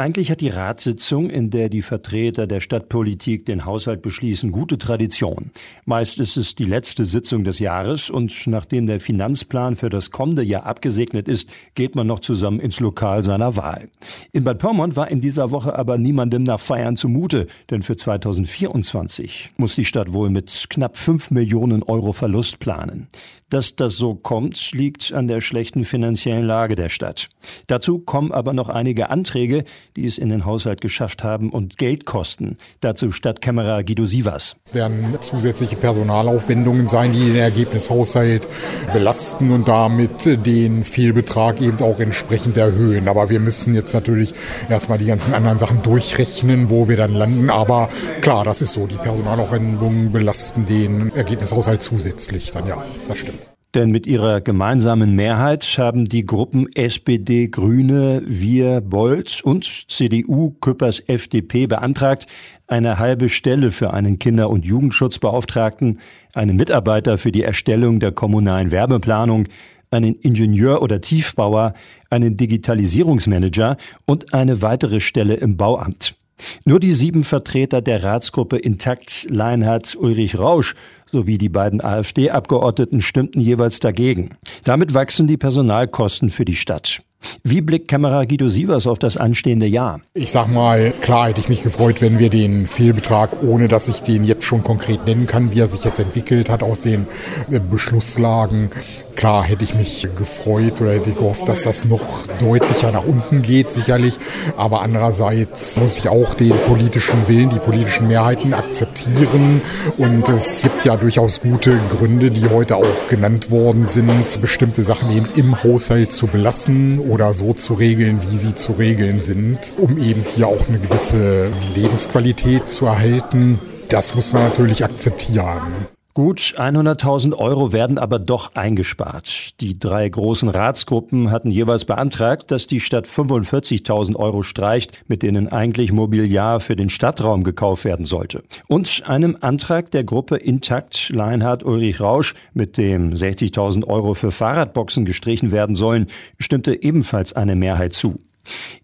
Eigentlich hat die Ratssitzung, in der die Vertreter der Stadtpolitik den Haushalt beschließen, gute Tradition. Meist ist es die letzte Sitzung des Jahres und nachdem der Finanzplan für das kommende Jahr abgesegnet ist, geht man noch zusammen ins Lokal seiner Wahl. In Bad Pyrmont war in dieser Woche aber niemandem nach Feiern zumute, denn für 2024 muss die Stadt wohl mit knapp fünf Millionen Euro Verlust planen. Dass das so kommt, liegt an der schlechten finanziellen Lage der Stadt. Dazu kommen aber noch einige Anträge, die es in den Haushalt geschafft haben und Geld kosten. Dazu Stadtkämmerer Guido Sievers. Es werden zusätzliche Personalaufwendungen sein, die den Ergebnishaushalt belasten und damit den Fehlbetrag eben auch entsprechend erhöhen. Aber wir müssen jetzt natürlich erstmal die ganzen anderen Sachen durchrechnen, wo wir dann landen. Aber klar, das ist so. Die Personalaufwendungen belasten den Ergebnishaushalt zusätzlich. Dann ja, das stimmt. Denn mit ihrer gemeinsamen Mehrheit haben die Gruppen SPD, Grüne, Wir, Bolt und CDU, Küppers, FDP beantragt, eine halbe Stelle für einen Kinder- und Jugendschutzbeauftragten, einen Mitarbeiter für die Erstellung der kommunalen Werbeplanung, einen Ingenieur oder Tiefbauer, einen Digitalisierungsmanager und eine weitere Stelle im Bauamt. Nur die sieben Vertreter der Ratsgruppe Intakt Leinhard Ulrich Rausch sowie die beiden AfD-Abgeordneten stimmten jeweils dagegen. Damit wachsen die Personalkosten für die Stadt. Wie blickt Kamera Guido Sievers auf das anstehende Jahr? Ich sag mal, klar hätte ich mich gefreut, wenn wir den Fehlbetrag, ohne dass ich den jetzt schon konkret nennen kann, wie er sich jetzt entwickelt hat aus den äh, Beschlusslagen, Klar hätte ich mich gefreut oder hätte ich gehofft, dass das noch deutlicher nach unten geht, sicherlich. Aber andererseits muss ich auch den politischen Willen, die politischen Mehrheiten akzeptieren. Und es gibt ja durchaus gute Gründe, die heute auch genannt worden sind, bestimmte Sachen eben im Haushalt zu belassen oder so zu regeln, wie sie zu regeln sind, um eben hier auch eine gewisse Lebensqualität zu erhalten. Das muss man natürlich akzeptieren. Gut 100.000 Euro werden aber doch eingespart. Die drei großen Ratsgruppen hatten jeweils beantragt, dass die Stadt 45.000 Euro streicht, mit denen eigentlich Mobiliar für den Stadtraum gekauft werden sollte. Und einem Antrag der Gruppe Intakt Leinhard Ulrich Rausch, mit dem 60.000 Euro für Fahrradboxen gestrichen werden sollen, stimmte ebenfalls eine Mehrheit zu.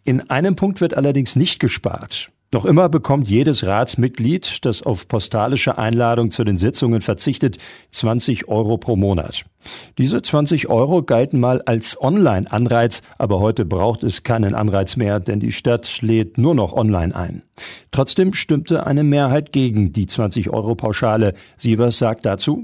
In einem Punkt wird allerdings nicht gespart. Noch immer bekommt jedes Ratsmitglied, das auf postalische Einladung zu den Sitzungen verzichtet, 20 Euro pro Monat. Diese 20 Euro galten mal als Online-Anreiz, aber heute braucht es keinen Anreiz mehr, denn die Stadt lädt nur noch online ein. Trotzdem stimmte eine Mehrheit gegen die 20 Euro Pauschale. Sievers sagt dazu,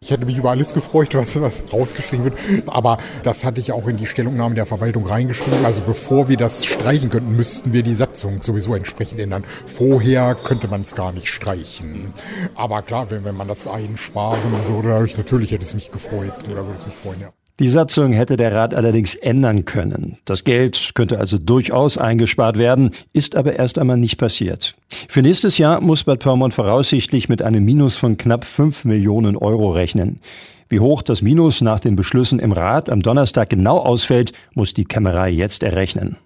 ich hätte mich über alles gefreut, was, was rausgeschrieben wird. Aber das hatte ich auch in die Stellungnahme der Verwaltung reingeschrieben. Also bevor wir das streichen könnten, müssten wir die Satzung sowieso entsprechend ändern. Vorher könnte man es gar nicht streichen. Aber klar, wenn, wenn man das einsparen würde, natürlich hätte es mich gefreut. Oder würde es mich freuen, ja. Die Satzung hätte der Rat allerdings ändern können. Das Geld könnte also durchaus eingespart werden, ist aber erst einmal nicht passiert. Für nächstes Jahr muss Bad Pyrmont voraussichtlich mit einem Minus von knapp fünf Millionen Euro rechnen. Wie hoch das Minus nach den Beschlüssen im Rat am Donnerstag genau ausfällt, muss die Kämmerei jetzt errechnen.